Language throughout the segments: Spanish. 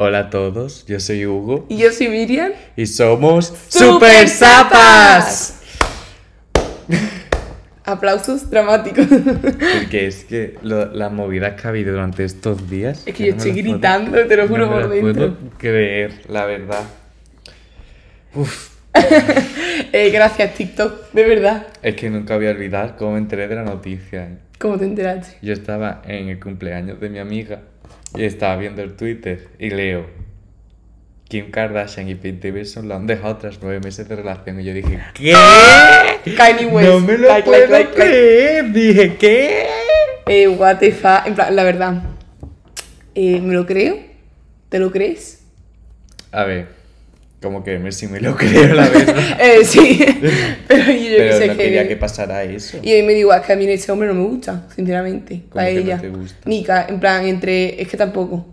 Hola a todos, yo soy Hugo Y yo soy Miriam. y somos ¡Super Zapas. Aplausos dramáticos. Porque es que lo- las movidas que ha habido durante estos días. Es que yo no me estoy las puedo- gritando, te lo juro no me por las puedo dentro. creer, la verdad. Uf, Eh, gracias, TikTok, de verdad. es que nunca voy a olvidar cómo me enteré de la noticia. ¿Cómo te enteraste? Yo estaba en el cumpleaños de mi amiga y estaba viendo el Twitter y leo Kim Kardashian y Pete Davidson lo han dejado tras nueve meses de relación y yo dije ¿Qué? Kanye West. No me lo Like, puedo like, like, like. creer. Dije ¿qué? Eh, what the fuck. En plan, la verdad. Eh, ¿Me lo creo? ¿Te lo crees? A ver, como que me, sí me lo creo la verdad. Eh, sí. Pero yo, Pero no que- quería que pasara eso. Y mí me digo, es que a mí ese hombre no me gusta, sinceramente. ¿Cómo Para que no ella. te gusta? Ni en plan, entre. Es que tampoco.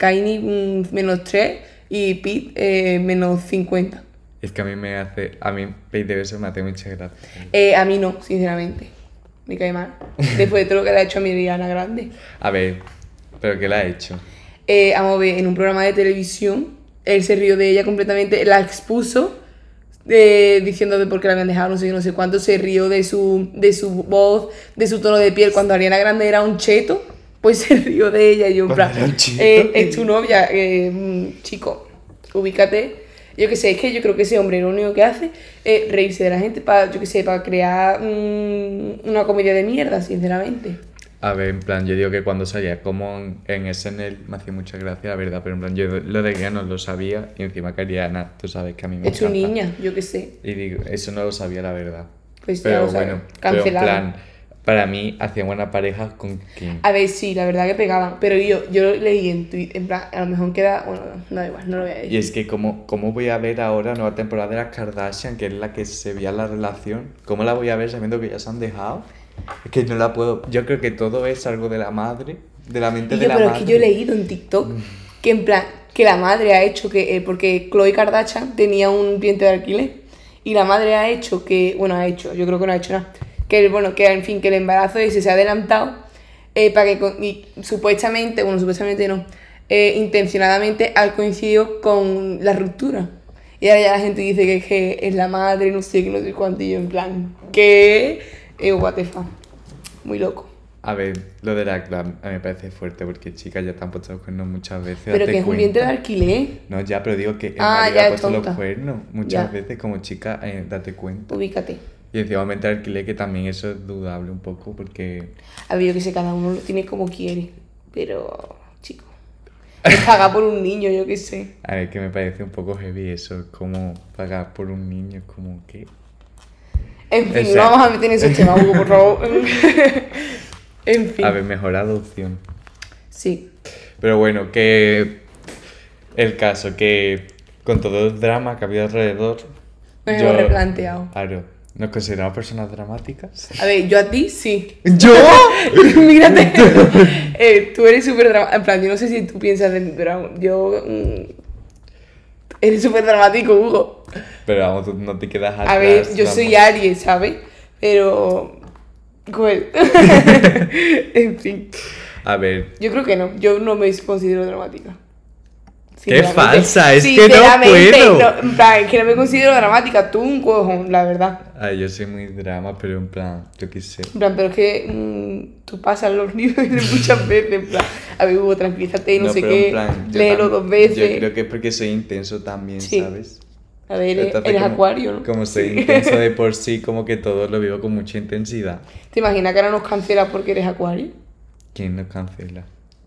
Mm, menos 3 y Pete eh, menos 50. Es que a mí me hace, a mí Pete Davidson me hace mucha gracia. Eh, a mí no, sinceramente. Me cae mal. Después de todo lo que le ha hecho a mi Ariana Grande. A ver, ¿pero qué le ha hecho? Eh, vamos a ver, en un programa de televisión, él se rió de ella completamente, la expuso eh, diciendo de por qué la habían dejado, no sé qué, no sé cuánto, se rió de su, de su voz, de su tono de piel. Cuando Ariana Grande era un cheto, pues se rió de ella. Y yo, en eh, es tu novia, eh, mm, chico, ubícate. Yo que sé, es que yo creo que ese hombre lo único que hace es reírse de la gente para, yo que sé, para crear mm, una comedia de mierda, sinceramente. A ver, en plan, yo digo que cuando salía como en, en SNL me hacía mucha gracia, la verdad, pero en plan, yo lo de que no lo sabía y encima que Ariana, tú sabes que a mí me Es tu niña, yo que sé. Y digo, eso no lo sabía, la verdad. Pues ya pero lo bueno, pero en plan, para mí hacía buena pareja con Kim. A ver, sí, la verdad que pegaban. Pero yo, yo leí en Twitter, en plan, a lo mejor queda. Bueno, no da igual, no lo voy a Y decir. es que, ¿cómo, ¿cómo voy a ver ahora nueva temporada de las Kardashian, que es la que se veía la relación? ¿Cómo la voy a ver sabiendo que ya se han dejado? Es que no la puedo. Yo creo que todo es algo de la madre, de la mente Y de yo, la pero madre. es que yo he leído en TikTok que, en plan, que la madre ha hecho que. eh, porque Chloe Kardashian tenía un diente de alquiler. Y la madre ha hecho que. Bueno, ha hecho, yo creo que no ha hecho nada. Que, bueno, que en fin, que el embarazo ese se ha adelantado. eh, para que. con- y supuestamente, bueno, supuestamente no. eh, intencionadamente ha coincidido con la ruptura. Y ahora ya la gente dice que, es que es la madre, no sé qué, no sé cuánto. Y yo, en plan, que. Eh, what the fuck. Muy loco. A ver, lo de la clan a mí me parece fuerte porque chicas ya te han puesto los cuernos muchas veces. Pero que es un diente de alquiler. No, ya, pero digo que el Ah, marido ya, ha es puesto los cuernos muchas Ya. veces como chica, eh, date cuenta. Ubícate. Y encima aumentar el alquiler, que también eso es dudable un poco porque... A ver, yo que sé, cada uno lo tiene como quiere. Pero, chico. Es pagar por un niño, yo qué sé. A ver, que me parece un poco heavy eso, es como pagar por un niño, como que... En fin, Exacto. vamos a meter en esos temas, Hugo, por favor. en fin. A ver, mejor adopción. Sí. Pero bueno, que... El caso, que con todo el drama que había alrededor... Me lo he replanteado. Claro, ¿nos consideramos personas dramáticas? A ver, yo a ti sí. ¿Yo? Mírate. Eh, tú eres súper dramático. En plan, yo no sé si tú piensas de mí, pero yo. mm, eres súper dramático, Hugo. Pero vamos, no te quedas atrás. A ver, yo soy. Aries, ¿sabes? Pero. Cruel. en fin. A ver, Yo creo que no. Yo no me considero dramática. ¡Qué falsa! Es que no puedo. no, en plan, es que no me considero dramática. Tú un cojón, la verdad. ay, yo soy muy drama, pero en plan, yo qué sé. En plan, pero es que mm, tú pasas los niveles muchas veces. En plan, a ver, Hugo, tranquilízate, no, sé pero en qué. plan, yo léelo dos veces. Yo creo que es porque soy intenso también, Sí. ¿sabes? A ver, eres, Entonces, eres como- acuario, ¿no? Como soy Sí. intenso de por sí, como que todo lo vivo con mucha intensidad. ¿Te imaginas que ahora nos cancelas porque eres acuario? ¿Quién nos cancela?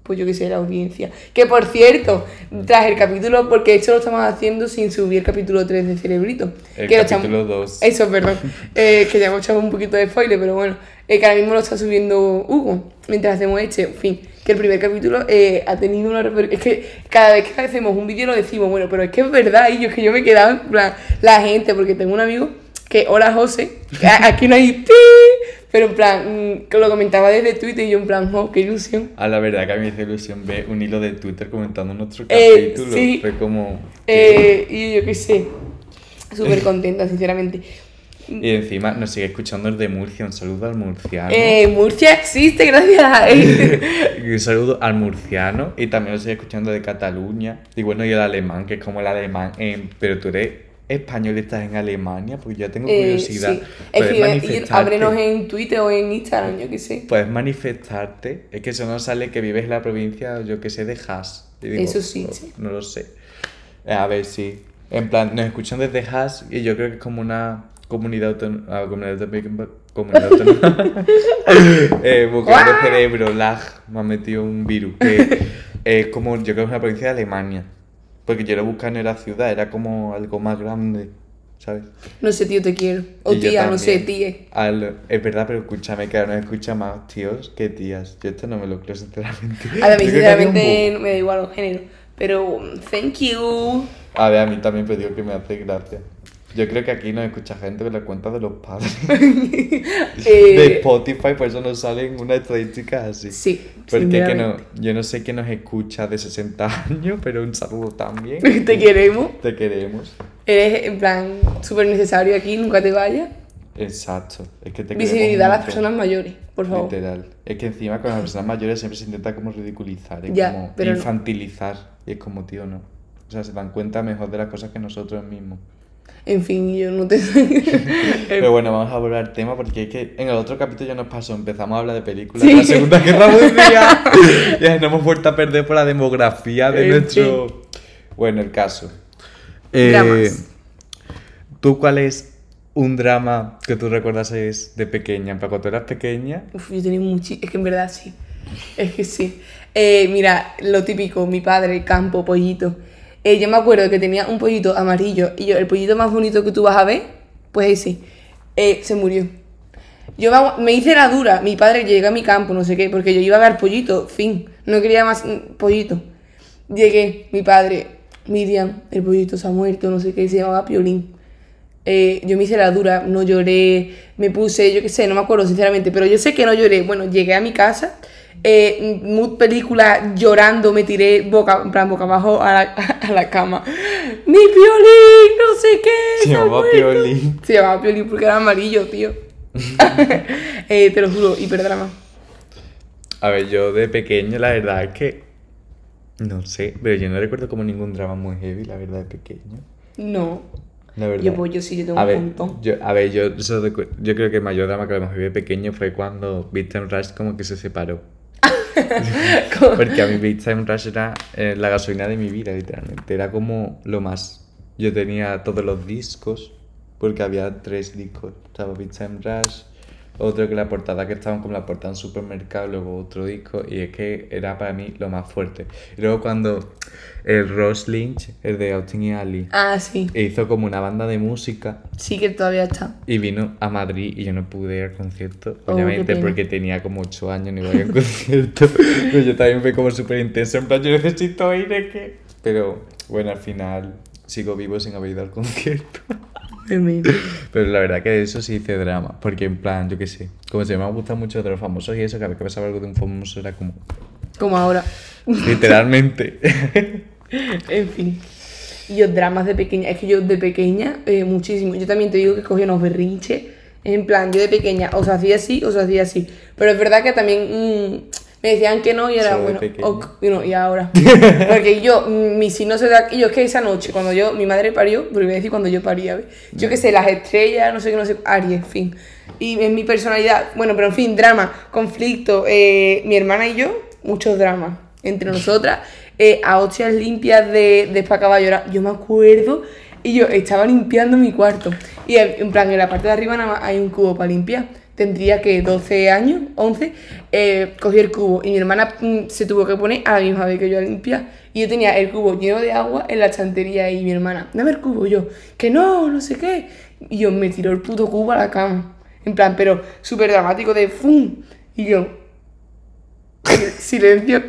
Pues yo que sé, la audiencia. Que por cierto, tras el capítulo, porque esto lo estamos haciendo sin subir el capítulo 3 de Cerebrito. El que lo estamos- capítulo 2. Eso, perdón. Eh, que ya hemos echado un poquito de spoiler, pero bueno. eh, que ahora mismo lo está subiendo Hugo mientras hacemos este. En fin, que el primer capítulo eh, ha tenido una Es que cada vez que hacemos un vídeo lo decimos, bueno, pero es que es verdad, y yo es que yo me he quedado en plan, la gente, porque tengo un amigo que, hola José, aquí no hay pi, pero en plan, mm, que lo comentaba desde Twitter y yo en plan, oh, qué ilusión. A la verdad que a mí me hizo ilusión ver un hilo de Twitter comentando nuestro Eh, capítulo. sí. Fue como... Eh, y yo qué sé, súper contenta, sinceramente. Y encima nos sigue escuchando el de Murcia. Un saludo al murciano. Eh, Murcia existe, gracias un saludo al murciano. Y también nos sigue escuchando de Cataluña. Y bueno, y el alemán, que es como el alemán. en- pero tú eres español y estás en Alemania. Pues yo tengo Eh, curiosidad. sí. Puedes Escribe, ábrenos en Twitter o en Instagram, yo qué sé. Puedes manifestarte. Es que eso no sale que vives en la provincia, yo que sé, de Haas. Digo, Eso sí, no, sí. no lo sé. Eh, A ver, sí. En plan, nos escuchan desde Haas y yo creo que es como una comunidad autónoma. comunidad autónoma. Comunidad autónoma. eh, buscando cerebro, lag. Me ha metido un virus. Que es como, yo creo que es una provincia de Alemania. Porque yo lo buscaba no era ciudad, era como algo más grande. ¿Sabes? No sé, tío, te quiero. O Y tía, no sé. Al- es verdad, pero escúchame, que ahora nos escucha más tíos que tías. Yo esto no me lo creo, sinceramente. A mí sinceramente me da igual los géneros. Pero, um, thank you. A ver, a mí también me digo que me hace gracia. Yo creo que aquí nos escucha gente con las cuentas de los padres. de Eh, Spotify, por eso nos salen unas estadísticas así. sí, Porque que no, yo no sé quién nos escucha de 60 años, pero un saludo también. Te queremos. Te queremos. Eres, en plan, súper necesario aquí, nunca te vayas. Exacto. Es que te Visibilidad a las personas mayores, por favor. Literal. Es que encima con las personas mayores siempre se intenta como ridiculizar, es Ya, como pero no. infantilizar. Y es como, tío, no. O sea, se dan cuenta mejor de las cosas que nosotros mismos. En fin, yo no te. Pero bueno, vamos a volver al tema porque es que en el otro capítulo ya nos pasó, empezamos a hablar de películas Sí. de la Segunda Guerra Mundial y nos hemos vuelto a perder por la demografía de En nuestro... Bueno, el caso. Dramas. ¿Tú cuál es un drama que tú recuerdas es de pequeña? En plan, Cuando tú eras pequeña, Uf, yo tenía muchísimo. Es que en verdad sí. Es que sí. Eh, mira, lo típico, mi padre, campo, pollito. Eh, yo me acuerdo que tenía un pollito amarillo y yo, el pollito más bonito que tú vas a ver, pues ese, eh, se murió. Yo me, hice la dura, mi padre llega a mi campo, no sé qué, porque yo iba a ver pollito, fin, no quería más pollito. Llegué, mi padre, Miriam, el pollito se ha muerto, no sé qué, se llamaba Piolín. Eh, yo me hice la dura, no lloré, me puse, yo qué sé, no me acuerdo sinceramente, pero yo sé que no lloré. Bueno, llegué a mi casa, eh, mood película, llorando, me tiré boca, en plan, boca abajo a la, a la cama. ¡Mi Piolín! No sé qué. Se llamaba muerto". Piolín. Se llamaba Piolín porque era amarillo, tío. eh, te lo juro, hiperdrama. a ver, yo de pequeño la verdad es que... No sé, pero yo no recuerdo como ningún drama muy heavy, la verdad, de pequeño. No. La verdad. Yo, pues, yo sí, yo tengo a un ver, montón. Yo, a ver, yo, yo creo que el mayor drama que hemos vivido de pequeño fue cuando Time Rush como que se separó. Porque a mí Big Time Rush era eh, la gasolina de mi vida, literalmente. Era como lo más. Yo tenía todos los discos, porque había tres discos. Estaba Big Time Rush, otro que la portada que estaban como la portada en supermercado, luego otro disco, y es que era para mí lo más fuerte. Y luego cuando el Ross Lynch, el de Austin y Ali, Ah, sí. hizo como una banda de música Sí que todavía está. y vino a Madrid y yo no pude ir al concierto, Oh, obviamente porque tenía como 8 años, no iba a ir al concierto. Pero yo también fui como súper intenso, en plan, yo necesito ir, es que... Pero bueno, al final sigo vivo sin haber ido al concierto. Pero la verdad que eso sí hice drama, porque en plan, yo qué sé, como se me ha gustado mucho de los famosos y eso, cada vez que pasaba algo de un famoso era como... Como ahora. Literalmente. En fin. Y yo dramas de pequeña. Es que yo de pequeña, eh, muchísimo. Yo también te digo que cogía unos berrinches. En plan, yo de pequeña os hacía así, os hacía así. Pero es verdad que también mm, me decían que no y era de bueno. ok, y, no, y ahora. Porque yo, mi signo se da. Y yo es que esa noche, cuando yo, mi madre parió, porque voy a decir cuando yo paría, ¿ves? Yo qué sé, las estrellas, no sé qué, no sé. Aries, en fin. Y en mi personalidad, bueno, pero en fin, drama, conflicto. eh, mi hermana y yo, muchos dramas entre nosotras. eh, a hostias limpias de, de pa' llorar. Yo me acuerdo y yo estaba limpiando mi cuarto. Y en plan, en la parte de arriba nada más hay un cubo para limpiar. Tendría que 12 años, 11. eh, cogí el cubo y mi hermana mm, se tuvo que poner a la misma vez que yo a limpiar. Y yo tenía el cubo lleno de agua en la estantería y mi hermana, dame el cubo. Yo, que no, no sé qué. Y yo me tiró el puto cubo a la cama. En plan, pero súper dramático de ¡fum! Y yo, silencio,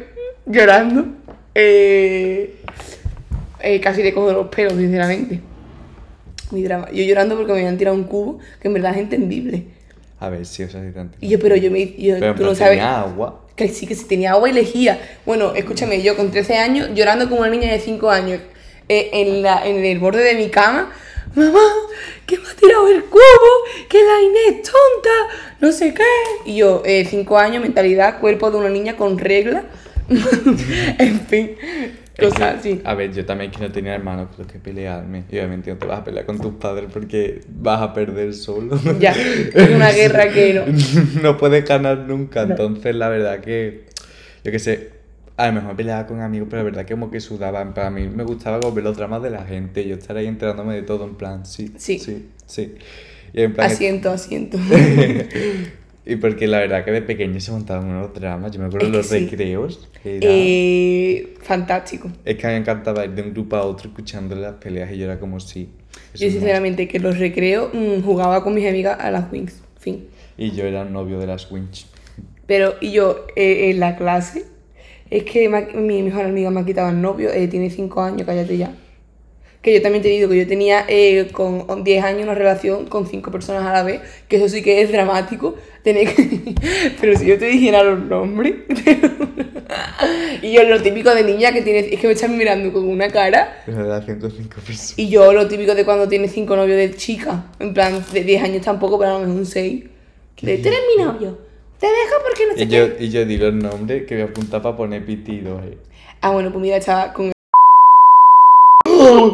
llorando. Eh, eh, casi le cojo los pelos, sinceramente. Mi drama. Yo llorando porque me habían tirado un cubo que en verdad es entendible. A ver, sí, o sea, sí tanto. Y yo, pero yo me. Yo, Pero tú no sabes. tenía agua. Que sí, que sí tenía agua y lejía. Bueno, escúchame, yo con 13 años, llorando como una niña de 5 años, eh, en, la, en el borde de mi cama, mamá, que me ha tirado el cubo, que la Inés es tonta, no sé qué. Y yo, eh, cinco años, mentalidad, cuerpo de una niña con regla. en fin, cosas así. A ver, yo también que no tenía hermanos con los que pelearme. Y obviamente no te vas a pelear con tus padres porque vas a perder solo. Ya, es una guerra que no. no puedes ganar nunca. Entonces, la verdad que, yo qué sé, a lo mejor peleaba con amigos, pero la verdad que como que sudaba. En plan, a mí me gustaba como ver los dramas de la gente. Yo estar ahí enterándome de todo, en plan, sí, Sí. sí, sí. Y en plan, Asiento, asiento. y porque la verdad que de pequeño se montaban unos dramas. Yo me acuerdo de los sí. recreos. era- Eh, fantástico. Es que a mí me encantaba ir de un grupo a otro escuchando las peleas y yo era como, sí. Yo sinceramente que los recreos mm, jugaba con mis amigas a las Wings. Fin. más. Y yo era novio de las Winch. Pero, y yo, eh, en la clase, es que mi mejor amiga me ha quitado el novio, eh, tiene 5 años, cállate ya. Que yo también te digo que yo tenía eh, con 10 años una relación con 5 personas a la vez, que eso sí que es dramático. tener que- Pero si yo te dijera los nombres. y yo lo típico de niña que tiene, es que me están mirando con una cara. Relación con cinco personas. Y yo lo típico de cuando tienes 5 novios de chica, en plan de 10 años tampoco, pero a lo mejor un 6. De, tú eres mi novio, te dejo porque no sé Y qué. yo, y yo di los nombres que voy a apuntar para poner pitido. Eh. Ah, bueno, pues mira, estaba con. Con...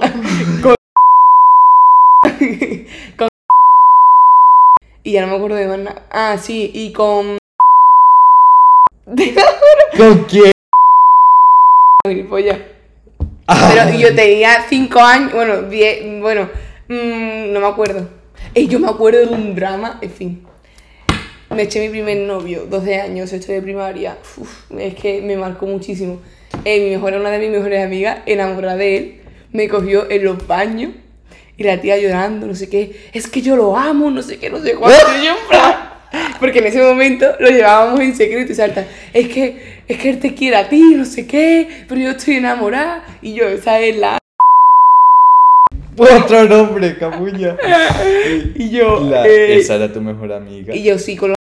Y ya no me acuerdo de más nada. Ah, sí, y con. ¿Con quién? Gilipollas. Pero yo tenía 5 años, bueno, 10, bueno, mm, no me acuerdo. Y yo me acuerdo de un drama, en fin. Me eché mi primer novio, 12 años, estoy de primaria. Uf, es que me marcó muchísimo. Eh, mi mejor, una de mis mejores amigas, enamorada de él, me cogió en los baños y la tía llorando, no sé qué. Es que yo lo amo, no sé qué, no sé cuánto. Y yo, porque en ese momento lo llevábamos en secreto y salta. Es que, es que él te quiere a ti, no sé qué, pero yo estoy enamorada. Y yo, esa es la. Otro nombre, capulla. Y yo. La- eh, esa era tu mejor amiga. Y yo sí con los...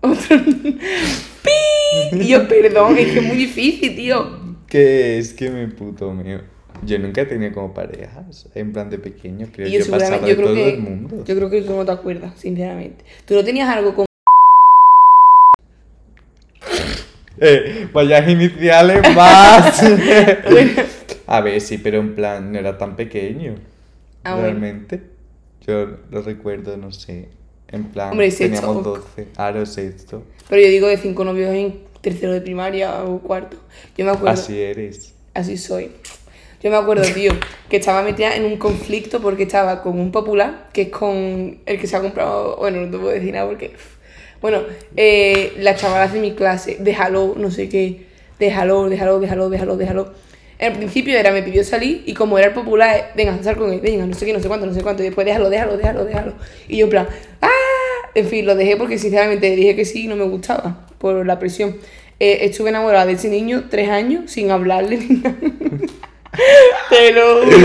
Otro... Y yo, perdón, es que es muy difícil, tío. Que es que me puto mío. Yo nunca he tenido como parejas, en plan de pequeño, creo Y que yo yo pasaba yo creo todo que... el mundo. Yo creo que tú no te acuerdas, sinceramente. Tú no tenías algo con... Eh, vaya iniciales más. A ver, sí, pero en plan no era tan pequeño. Ah, bueno. realmente. Yo lo recuerdo, no sé. En plan, Hombre, teníamos ok. 12. Ahora sexto. Pero yo digo de cinco novios en tercero de primaria o cuarto. Yo me acuerdo... Así eres. Así soy. Yo me acuerdo, tío, que estaba metida en un conflicto porque estaba con un popular, que es con el que se ha comprado, bueno, no te puedo decir nada porque, bueno, eh, las chavalas de mi clase, déjalo, no sé qué, déjalo, déjalo, déjalo, déjalo, déjalo. En principio era, me pidió salir y como era el popular, eh, venga, sal con él, venga, no sé qué, no sé cuánto, no sé cuánto, y después déjalo, déjalo, déjalo, déjalo. Y yo en plan, ¡ah! En fin, lo dejé porque sinceramente dije que sí y no me gustaba por la presión. Eh, estuve enamorada de ese niño tres años sin hablarle ni nada. Te lo juro.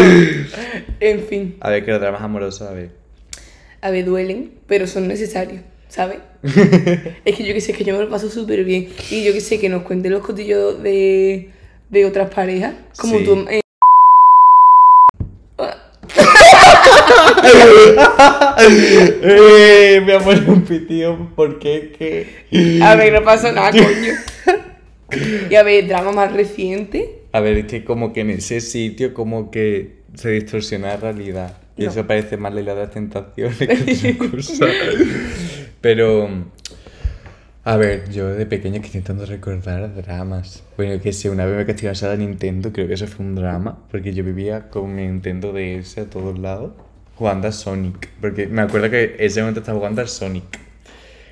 En fin, A ver, que los dramas amorosos, a ver. a ver, duelen, pero son necesarios, ¿sabes? es que yo que sé, que yo me lo paso súper bien. Y yo que sé, que nos cuenten los cotillos de, de otras parejas. Como Sí. tú. eh, eh, me amor un pitido porque que. a ver, no pasó nada, coño. Y a ver, drama más reciente. A ver, es que como que en ese sitio como que se distorsiona la realidad. Y No. eso parece más la isla de las tentaciones que cosa. Pero, a ver, yo de pequeño que intentando recordar dramas. Bueno, que sé, una vez me castigaron a Nintendo, creo que eso fue un drama, porque yo vivía con mi Nintendo DS a todos lados, jugando a Sonic. Porque me acuerdo que ese momento estaba jugando al Sonic.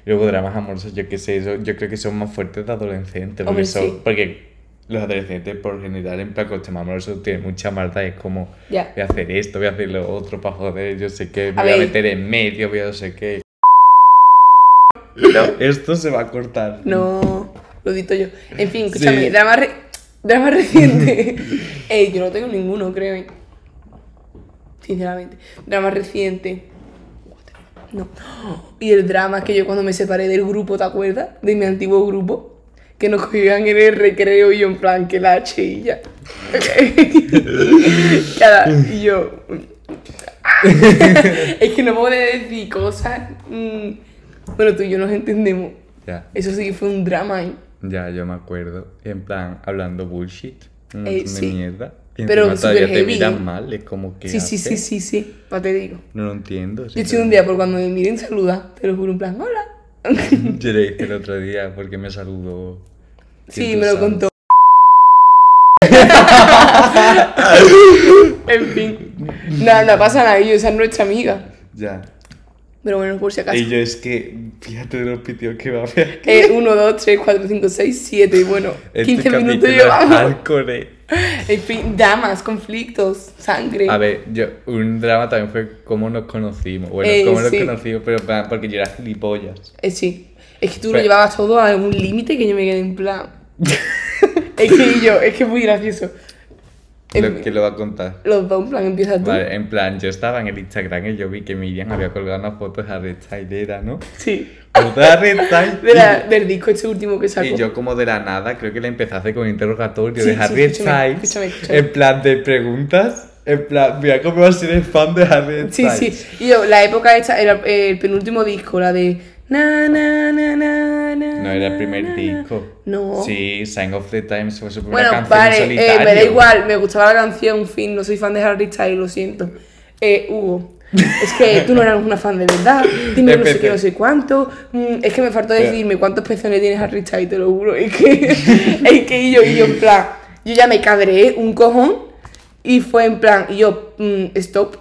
Y luego dramas amorosos, yo qué sé, eso, yo creo que son más fuertes de adolescentes. Porque, son- sí. porque los adolescentes por general en plan con temas amorosos tienen mucha maldad. Es como, Ya. voy a hacer esto, voy a hacer lo otro para joder, yo sé qué, me A voy a meter en medio, voy a no sé qué. No, esto se va a cortar. No, lo dito yo. En fin, escúchame, Sí. drama, re- drama reciente. Ey, yo no tengo ninguno, créeme. Sinceramente. Drama reciente. No. Y el drama que yo cuando me separé del grupo, ¿te acuerdas? De mi antiguo grupo. Que nos cogían en el recreo y yo en plan que la H y ya. Cada, y yo, es que no puedo decir cosas. mm, Bueno, tú y yo nos entendemos. Ya, Eso sí que fue un drama, ¿eh? ya, yo me acuerdo. En plan, hablando bullshit. Un Eh, sí. de mierda. Y Pero todavía te heavy. miran mal, es como que. Sí, sí, sí, sí, sí. Pa' te digo. No lo entiendo. Yo estoy un día por cuando me miren saluda, te lo juro, en plan, hola. Yo le dije el otro día porque me saludó. Sí, ¿Quién me lo sabes? contó. en fin. No, no pasa nada, yo, esa es nuestra amiga. Ya. Pero bueno, por si acaso. Y yo es que, fíjate de los pitidos que va a haber. Eh, 1, 2, 3, 4, 5, 6, 7 y bueno, Este 15 minutos llevamos. En fin, damas, conflictos, sangre. A ver, yo, un drama también fue cómo nos conocimos. Bueno, Eh, cómo nos sí. conocimos, pero porque yo era gilipollas. Eh, sí. Es que tú lo Pero- llevabas todo a un límite que yo me quedé en plan. es que yo, es que es muy gracioso. Lo En- que lo va a contar. Los dos, en plan, empieza tú. Vale, en plan, yo estaba en el Instagram y yo vi que Miriam había colgado una foto de Harry Styles, era, ¿no? Sí. Foto de la- del disco este último que sacó. Y yo como de la nada, creo que le hacer con interrogatorio Sí, de sí, Harry escúchame, Styles. escúchame, escúchame. En plan de preguntas. En plan, mira cómo vas a ser fan de Harry Sí, Styles. sí. Y yo, la época esta era el penúltimo disco, la de. Na, na, na, na, na, No era el primer disco. No. Sí, Sign of the Times fue su primera Bueno, canción vale, eh, me da igual, me gustaba la canción, fin, no soy fan de Harry Styles, lo siento. Eh, Hugo, es que tú no eras una fan de verdad, dime no sé qué, no sé cuánto, mm, es que me faltó Pero- decirme cuántos pezones tiene Harry Styles, te lo juro, es que, es que yo, y yo en plan, yo ya me cabreé un cojón y fue en plan, y yo, mm, stop,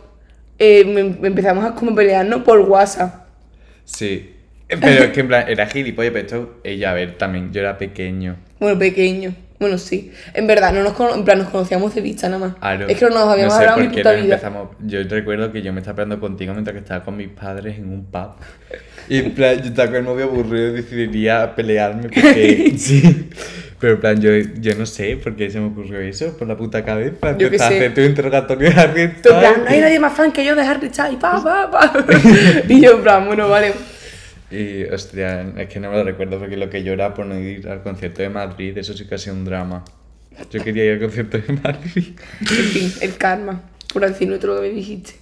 eh, empezamos a como pelearnos por WhatsApp. Sí. Pero es que en plan, era gilipollas, pero esto, ella, a ver, también, yo era pequeño. Bueno, pequeño. Bueno, sí. En verdad, no nos, cono- en plan, nos conocíamos de vista nada más. Claro. Es que no nos habíamos No sé hablado en por mi qué puta nos vida. empezamos. Yo recuerdo que yo me estaba hablando contigo mientras que estaba con mis padres en un pub. Y en plan, yo estaba con el móvil aburrido y decidiría pelearme porque. sí. Pero en plan, yo, yo no sé por qué se me ocurrió eso, por la puta cabeza. Yo qué Empezar a sé. hacer tu interrogatorio de Harry Tú, en plan, no hay Styles. nadie más fan que yo de Harry Styles, pa, pa, pa. y yo, en plan, bueno, vale. Y, hostia, es que no me lo recuerdo porque lo que yo era por no ir al concierto de Madrid, eso sí que ha sido un drama. Yo quería ir al concierto de Madrid. En fin, el karma. Por decirlo todo lo que me dijiste.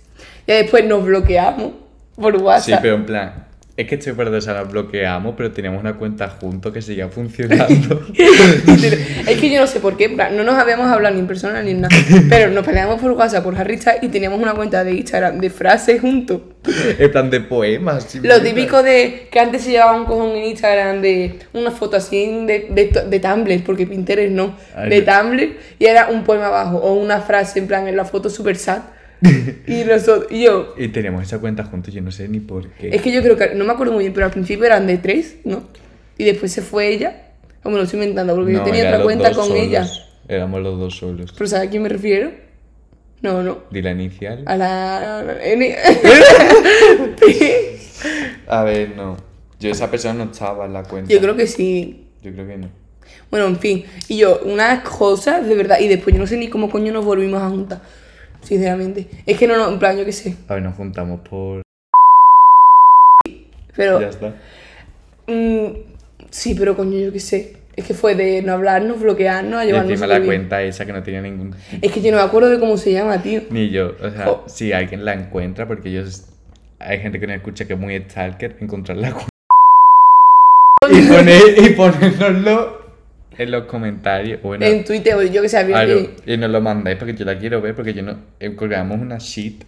Y después nos bloqueamos por Sí, WhatsApp. pero en plan, es que estoy perdón, o sea, nos bloqueamos, pero teníamos una cuenta juntos que seguía funcionando. es que yo no sé por qué, no nos habíamos hablado ni en persona ni en nada. Pero nos peleamos por WhatsApp por Harry Styles y teníamos una cuenta de Instagram de frases juntos. en plan de poemas. Lo típico de que antes se llevaba un cojón en Instagram de una foto así de, de, de Tumblr, porque Pinterest no, Ay, de. Tumblr, y era un poema abajo o una frase en plan en la foto super sad. y, nosotros, y yo, Y teníamos esa cuenta juntos, yo no sé ni por qué. es que yo creo que, no me acuerdo muy bien, pero al principio eran de tres, ¿no? Y después se fue ella, o me lo estoy inventando, porque yo No, tenía eran otra cuenta con solos. ella. Éramos los dos solos. ¿Pero sabes a quién me refiero? No, no. Di la inicial. A la N. A ver, no. Yo esa persona no estaba en la cuenta. yo creo que sí. Yo creo que no. Bueno, en fin. Y yo, unas cosas, de verdad. Y después yo no sé ni cómo coño nos volvimos a juntar. Sinceramente. Es que no, no, en plan, yo qué sé. A ver, nos juntamos por. Pero. Ya está. mm, sí, pero coño, yo qué sé. Es que fue de no hablarnos, bloquearnos, a Y llevarnos. encima súper la cuenta esa que no tenía ningún. Es que yo no me acuerdo de cómo se llama, tío. Ni yo. O sea, Jo. si alguien la encuentra, porque ellos. Hay gente que nos escucha que es muy stalker, encontrar la cuenta. y, poner, y ponérnoslo en los comentarios. Bueno, En Twitter, o yo que sé, Claro, que- y nos lo mandáis porque yo la quiero ver, porque yo no. eh, colgamos una shit.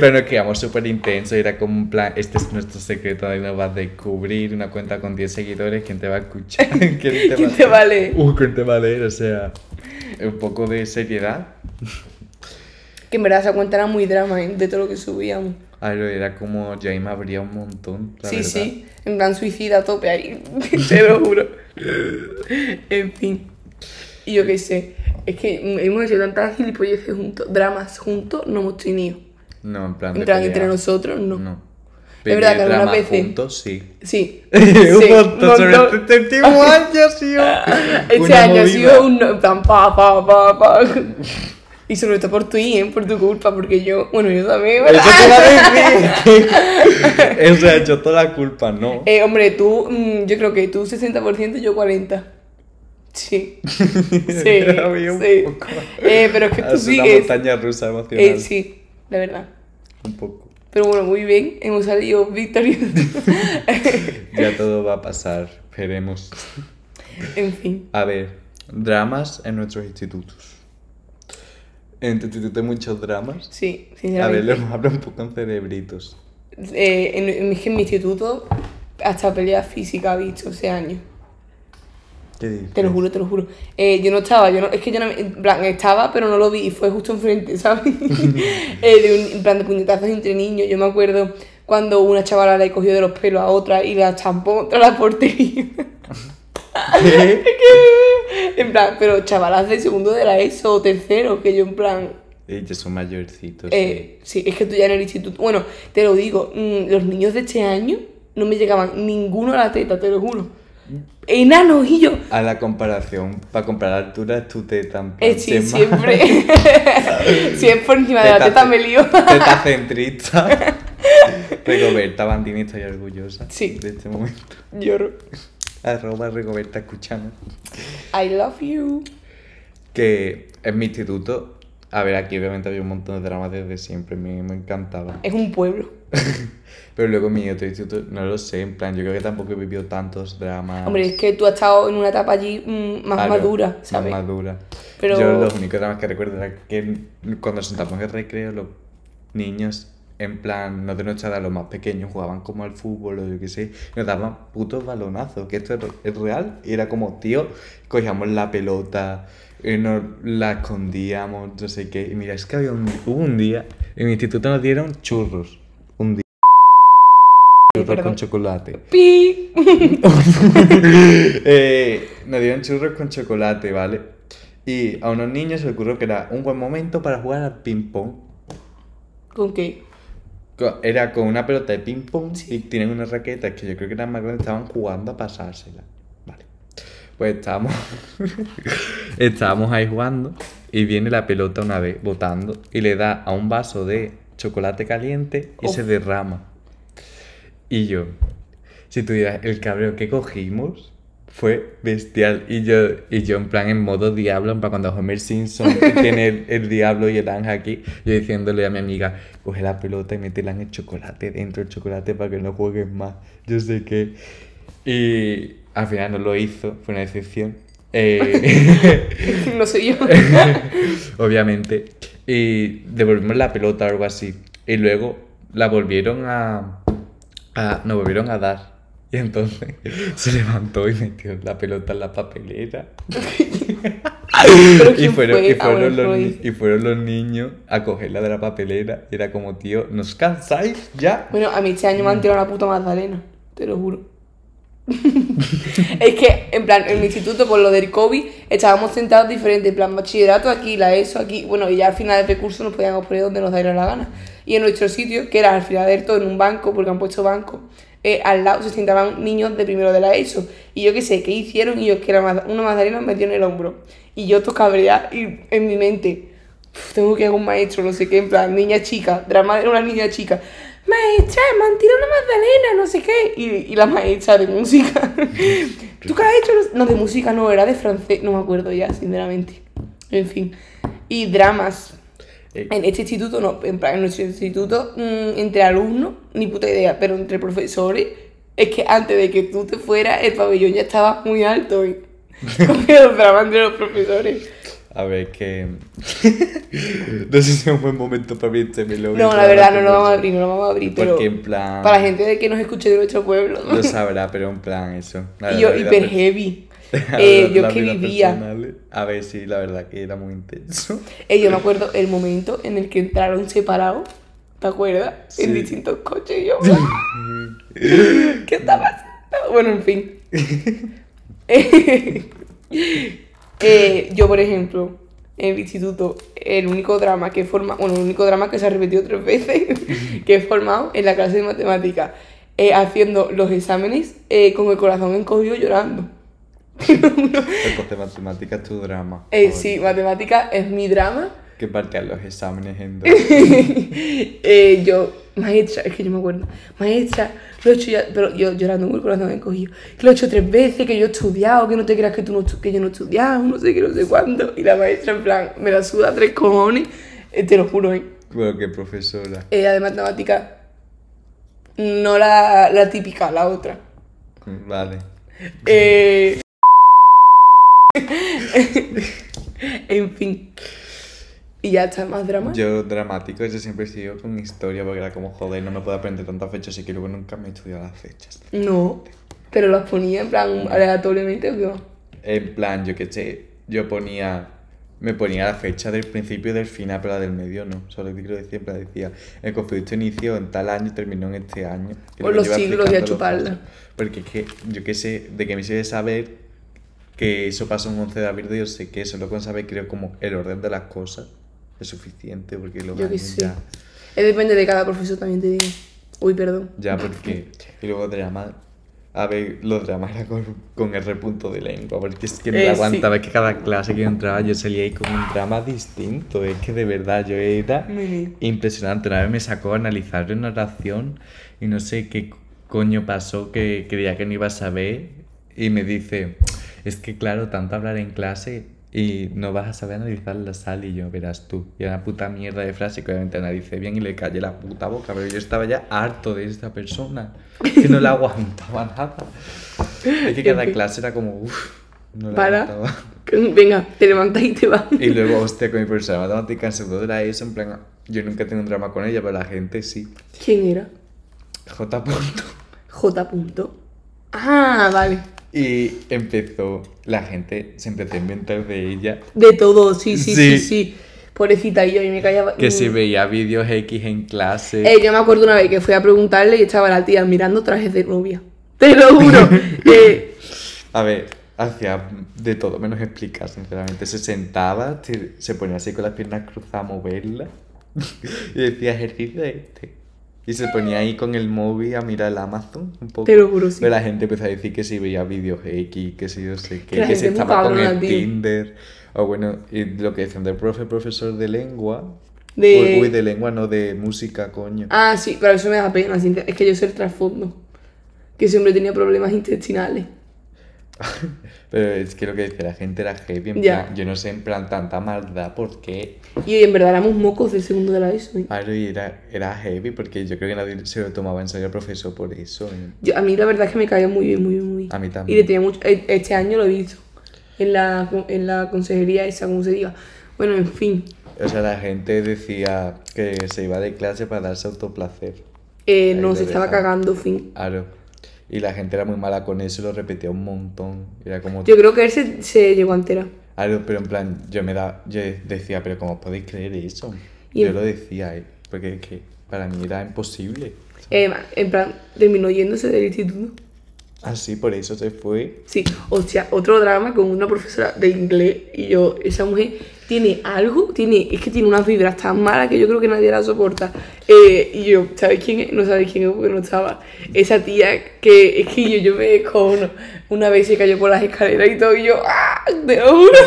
Pero nos quedamos súper intensos. y Era como un plan: este es nuestro secreto, ahí nos vas a descubrir. Una cuenta con 10 seguidores, ¿quién te va a escuchar? ¿Quién te, ¿Quién va, te va a leer? Uh, ¿quién te va a leer? O sea, un poco de seriedad. Que en verdad esa cuenta era muy drama ¿eh? de todo lo que subíamos. Claro, era como ahí me abría un montón. La sí, verdad. sí. En plan suicida a tope ahí. Te lo juro. en fin. Y yo qué sé. Es que hemos hecho tantas gilipolleces juntos, dramas juntos, no hemos tenido. No, en plan. En plan, entre nosotros, no. No. Es verdad que algunas veces- juntos, sí. Sí. un montón, sobre montón. este último año ha sido. Este año ha sido un en plan pa, pa, pa, pa. Y sobre todo por tu ¿eh? por tu culpa, porque yo, bueno, yo también. Eso te va a decir. o sea, yo toda la culpa, no. Eh, hombre, tú, mm, yo creo que tú 60% y yo 40%. Sí. Sí. Sí. poco. Eh, pero es que tú Es una sigues. montaña rusa emocional. Eh, sí. la verdad. Un poco. Pero bueno, muy bien, hemos salido victoriosos. ya todo va a pasar, veremos. En fin. A ver, dramas en nuestros institutos. ¿En tu instituto hay muchos dramas? Sí, sinceramente. A ver, habla un poco en cerebritos. Eh, en, en, mi instituto hasta pelea física ha visto ese año. ¿Qué? Te lo juro, te lo juro. Eh, yo no estaba, yo no, es que yo no, en plan, estaba, pero no lo vi y fue justo enfrente, ¿sabes? eh, de un, en plan de puñetazos entre niños. Yo me acuerdo cuando una chavala le cogió de los pelos a otra y la champó contra la portería. ¿Qué? en plan, pero chavalas de segundo de la ESO o tercero, que yo en plan... Ellos son mayorcitos. Eh, sí. es que tú ya en el instituto... Bueno, te lo digo, mm, los niños de este año no me llegaban ninguno a la teta, te lo juro. Enanos y yo. A la comparación, para comparar altura, tu teta. Eh, sí, siempre. si es por encima de la teta, me lío. teta centrista. Rigoberta Bandini, estoy orgullosa sí. de este momento. Lloro. Arroba Rigoberta escuchando. I love you. Que en mi instituto, a ver, aquí obviamente había un montón de dramas desde siempre, me, me encantaba. Es un pueblo. Pero luego mi otro instituto, no lo sé, en plan, yo creo que tampoco he vivido tantos dramas. Hombre, es que tú has estado en una etapa allí mm, más madura, ¿sabes? Más madura. Pero... Yo los únicos dramas que recuerdo era que cuando nos sentamos en el recreo, los niños en plan, no de nuestra edad, los más pequeños jugaban como al fútbol o yo qué sé, nos daban putos balonazos, que esto es real, y era como, tío, cogíamos la pelota, y nos la escondíamos, no sé qué, y mira, es que había un, hubo un día, en mi instituto nos dieron churros, un día. Churros con chocolate. ¡Pi! eh, nos dieron churros con chocolate, ¿vale? Y a unos niños se les ocurrió que era un buen momento para jugar al ping-pong. ¿Con qué? Era con una pelota de ping pong y tienen unas raquetas que yo creo que eran más grandes, estaban jugando a pasársela. Pues estábamos, estábamos ahí jugando y viene la pelota una vez botando y le da a un vaso de chocolate caliente y se derrama. Y yo, si tuvieras el cabreo que cogimos, fue bestial. Y yo, y yo en plan en modo diablo, plan cuando Homer Simpson tiene el, diablo y el ángel aquí, yo diciéndole a mi amiga, coge la pelota y métela en el chocolate, dentro del chocolate para que no juegues más. Yo sé que... Y al final no lo hizo, fue una decepción. Eh, no sé yo. Obviamente. Y devolvimos la pelota o algo así. Y luego la volvieron a... a nos volvieron a dar. Y entonces se levantó y metió la pelota en la papelera. y, fueron, y, fueron los, y, fueron, los, niños a cogerla de la papelera. Y era como, tío, ¿nos cansáis ya? Bueno, a mí este año me han tirado la puta Magdalena, te lo juro. es que, en plan, en mi instituto, por lo del COVID, estábamos sentados diferentes, en plan, bachillerato aquí, la ESO aquí, bueno, y ya al final del recurso nos podíamos poner donde nos diera la gana. Y en nuestro sitio, que era al final del todo en un banco, porque han puesto banco, eh, al lado se sentaban niños de primero de la ESO. Y yo qué sé, ¿qué hicieron? Y yo que era una Magdalena me metió en el hombro. Y yo tocaba y en mi mente, tengo que ir a un maestro, no sé qué, en plan, niña chica, drama de una niña chica. Maestra, me han tirado una Magdalena, no sé qué. Y, y la maestra de música. ¿Tú qué has hecho? No, de música no, era de francés, no me acuerdo ya, sinceramente. En fin. Y dramas. Eh. En este instituto, no, en, en nuestro instituto, mm, entre alumnos, ni puta idea, pero entre profesores, es que antes de que tú te fueras, el pabellón ya estaba muy alto y los dramas entre los profesores. A ver, que. no sé si es un buen momento para abrirte No, la verdad, no lo vamos a abrir, no lo vamos a abrir. Pero Porque en plan. Para la gente de que nos escuche de nuestro pueblo. Lo sabrá, pero en plan, eso. y yo, hiper heavy. Eh, yo que vivía. A ver, sí, la verdad que era muy intenso. Eh, yo me acuerdo el momento en el que entraron separados, ¿te acuerdas? En distintos coches. Y yo, ¿qué está pasando? Bueno, en fin. Eh, yo, por ejemplo, en el instituto, el único drama que he formado, bueno, el único drama que se ha repetido tres veces, que he formado en la clase de matemáticas, eh, haciendo los exámenes eh, con el corazón encogido llorando. Entonces, de matemáticas es tu drama. Eh, sí, matemática es mi drama. Que partían los exámenes en dos. eh, yo, maestra, es que yo me acuerdo, maestra, lo he hecho ya, pero yo llorando con el corazón encogido, que lo he hecho tres veces, que yo he estudiado, que no te creas que, tú no, que yo no he estudiado, no sé qué, no sé cuándo. Y la maestra, en plan, me la suda tres cojones, eh, te lo juro, ¿eh? Bueno, qué profesora. Ella de matemática. No la, la típica, la otra. Vale. Eh... en fin. Y ya está más drama. Yo dramático, yo siempre he sido con historia porque era como, joder, no me puedo aprender tantas fechas, así que luego nunca me he estudiado las fechas. No. Pero las ponía en plan aleatoriamente o qué. En plan, yo qué sé, yo ponía, me ponía la fecha del principio y del final, pero la del medio no. Solo que quiero decir, plan, decía, el conflicto inició en tal año y terminó en este año. Y Por luego los siglos y a chuparla. Porque es que, yo qué sé, de que me sirve saber que eso pasó un 11 de abril, yo sé que solo con saber, creo, como el orden de las cosas es suficiente, porque los Yo años sé. ya... Eh, depende de cada profesor también te digo. Uy, perdón. Ya, porque. Y luego drama. A ver, los dramas era con, con R punto de lengua, porque es que no Eh, sí. aguantaba. Es que cada clase que yo entraba yo salía ahí con un drama distinto. Es que de verdad yo era Mini. impresionante. Una vez me sacó a analizar una oración y no sé qué coño pasó que creía que no iba a saber. Y me dice: Es que, claro, tanto hablar en clase y no vas a saber analizar la sal. Y yo, verás tú. Y era una puta mierda de frase que obviamente analicé bien y le callé la puta boca. Pero yo estaba ya harto de esta persona. Que no la aguantaba nada. Es que cada clase era como, uff, no la Para. aguantaba. Venga, te levantas y te vas. Y luego, hostia, con mi profesora de matemática en segundo era eso, en plan, yo nunca tengo un drama con ella, pero la gente sí. ¿Quién era? J. punto. J. punto. Ah, vale. Y empezó, la gente se empezó a inventar de ella De todo, sí, sí, sí, Sí. sí. Pobrecita, y yo y me callaba. que Mm. si veía vídeos X en clase. Eh, yo me acuerdo una vez que fui a preguntarle y estaba la tía mirando trajes de novia. Te lo juro. Eh, A ver, hacía de todo menos explicar, sinceramente. Se sentaba, se ponía así con las piernas cruzadas a moverla y decía ejercicio este. Y se ponía ahí con el móvil a mirar el Amazon un poco. Te lo juro, sí. Pero la gente empezó a decir que si veía vídeos X, que si yo sé qué, Que que si estaba con el tío. Tinder. O bueno, y lo que decían del profe, profesor de lengua. De- Uy, de lengua, no de música, coño. ah, sí, pero eso me da pena. Es que yo sé el trasfondo. Que siempre tenía problemas intestinales. Pero es que lo que decía la gente era heavy. En Ya. plan, yo no sé, en plan, tanta maldad, ¿por qué? Y en verdad éramos mocos del segundo de la ESO. ¿eh? Claro, y era, era heavy porque yo creo que nadie se lo tomaba en serio al profesor por eso. ¿eh? Yo- a mí la verdad es que me caía muy bien, muy bien, muy bien. A mí Y también. le tenía mucho. e- Este año lo he visto. En la, en la consejería esa, como se diga. Bueno, en fin. O sea, la gente decía que se iba de clase para darse autoplacer. Eh, no, se estaba cagando, fin. Claro. Y la gente era muy mala con eso y lo repetía un montón. Era como. Yo creo que él se, se llegó a enterar. Claro, pero en plan, yo me da, yo decía, pero ¿cómo podéis creer eso? Y yo en- lo decía, eh, porque es que para mí era imposible. Eh, en plan, terminó yéndose del instituto. Así, por eso se fue. Sí, hostia, otro drama con una profesora de inglés y yo, esa mujer tiene algo, tiene, es que tiene unas vibras tan malas que yo creo que nadie la soporta. Eh, y yo, ¿sabes quién es? No sabéis quién es porque no estaba. Esa tía que es que yo, yo me descojono. Una vez se cayó por las escaleras y todo y yo, ¡ah! Te lo juro.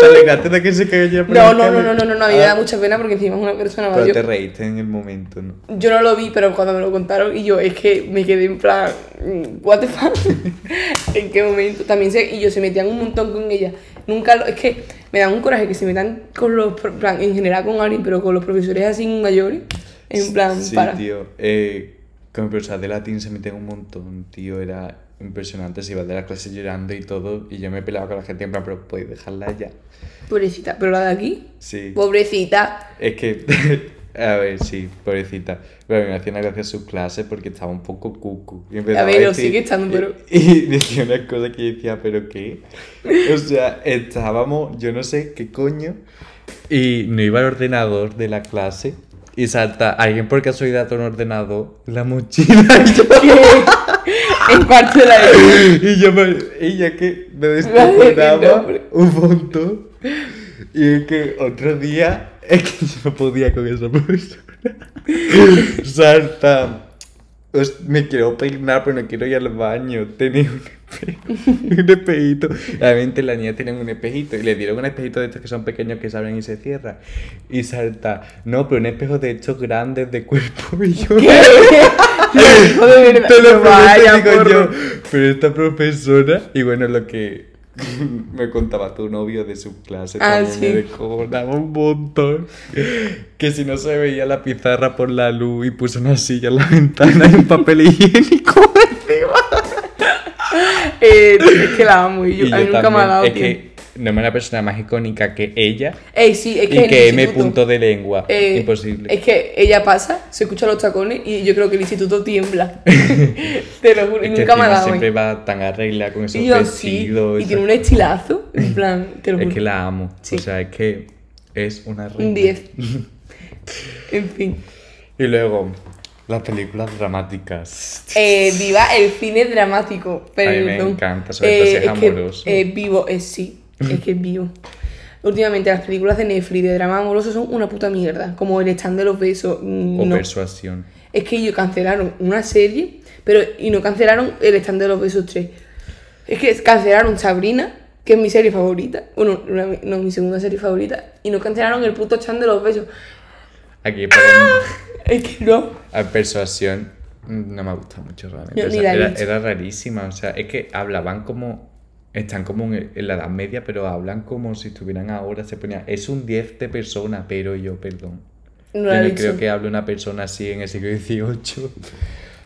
¿Te alegraste de que se cayó por No, no, no, no, no, no, no, a mí me da Ah, mucha pena porque encima es una persona Pero mayor. te reíste en el momento, ¿no? Yo no lo vi, pero cuando me lo contaron y yo es que me quedé en plan, what the fuck, ¿en qué momento? También y yo se metían un montón con ella. Nunca lo, es que me da un coraje que se metan con los, plan, en general con alguien, pero con los profesores así mayores, en plan, Sí, para. tío. Eh, con mi profesor de latín se meten un montón, tío. Era impresionante. Se iba de la clase llorando y todo. Y yo me peleaba con la gente en plan, pero puedes dejarla ya. Pobrecita, pero la de aquí, Sí. pobrecita. Es que, a ver, sí, pobrecita. Pero me hacía una gracia su clase porque estaba un poco cucu. Y empezaba ver, lo decir- sigue estando, pero- Y, y decía unas cosas que yo decía, ¿pero qué? O sea, estábamos, yo no sé qué coño. Y no iba al ordenador de la clase. Y salta alguien por casualidad a un ordenador, la mochila. Y yo, en cuarto de la y yo me, ya que me descojonaba un montón. Y es que otro día, es que yo no podía con esa profesora. Salta. Os- me quiero peinar, pero no quiero ir al baño. Tenía un espejo, un espejito. Realmente la niña tenía un espejito y le dieron un espejito de estos que son pequeños que se abren y se cierran. Y salta, no, pero un espejo de estos grandes de cuerpo. Y yo, verdad. te lo prometo, digo porro. yo. Pero esta profesora, y bueno, lo que me contaba tu novio de su clase. Ah, también sí. Me descojonaba un montón. Que si no se veía la pizarra por la luz y puso una silla en la ventana y un papel higiénico encima. Eh, es que la amo y yo, Y yo nunca me ha dado Es tiempo. que no es una persona más icónica que ella Ey, sí, es que y que M punto de lengua. eh, Imposible. Es que ella pasa, se escucha los tacones y yo creo que el instituto tiembla. Te lo juro, y Es nunca me ha dado. siempre ¿eh? va tan arreglada con esos Y yo sí, vestidos. y esas- tiene un estilazo, en plan, te lo Es juro. que la amo. Sí. O sea, es que es una reina. Un 10. en fin. Y luego, las películas dramáticas. Eh, viva el cine dramático. Pero A mí me encanta, sobre todo si es que, amoroso. eh, vivo, es sí, es que es vivo. Últimamente las películas de Netflix de drama amoroso son una puta mierda. Como el stand de los besos. mm, O no. persuasión. Es que ellos cancelaron una serie, pero y no cancelaron el stand de los besos 3. Es que cancelaron Sabrina, que es mi serie favorita. Bueno, una- no, mi segunda serie favorita. Y no cancelaron el puto stand de los besos. Aquí podemos... Es que no. A persuasión no me gusta mucho realmente. O sea, era rarísima. O sea, es que hablaban como. Están como en, en la Edad Media, pero hablan como si estuvieran ahora. Se ponía. Es un 10 de persona, pero yo, perdón. No yo no visto. creo que hable una persona así en el siglo XVIII.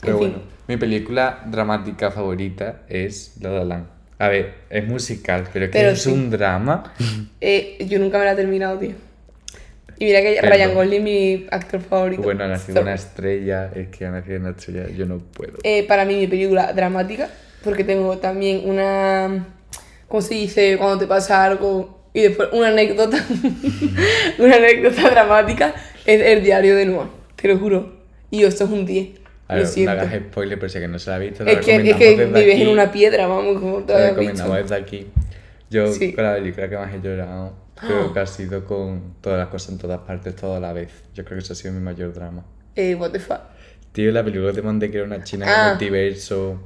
Pero En fin. bueno, mi película dramática favorita es La La Land. A ver, es musical, pero que Pero es sí. un drama. Eh, yo nunca me la he terminado, tío. Y mira que Perdón. Ryan Gosling es mi actor favorito. Bueno, ha nacido So- una estrella. Es que ha nacido una estrella, yo no puedo. Eh, para mí mi película dramática, porque tengo también una, ¿cómo se dice? Cuando te pasa algo y después una anécdota, una anécdota dramática, es el diario de Noah, te lo juro. Y esto es un 10, A lo ver, no hagas spoiler, pero si es que no se la ha visto, Es que, es que vives en aquí. una piedra, vamos, como te habías recomendamos desde aquí. Yo, Sí. con la película que más he llorado, creo que ha sido con todas las cosas en todas partes, todo a la vez. Yo creo que eso ha sido mi mayor drama. Eh, what the fuck. Tío, la película que te mandé que era una china en Ah. el multiverso.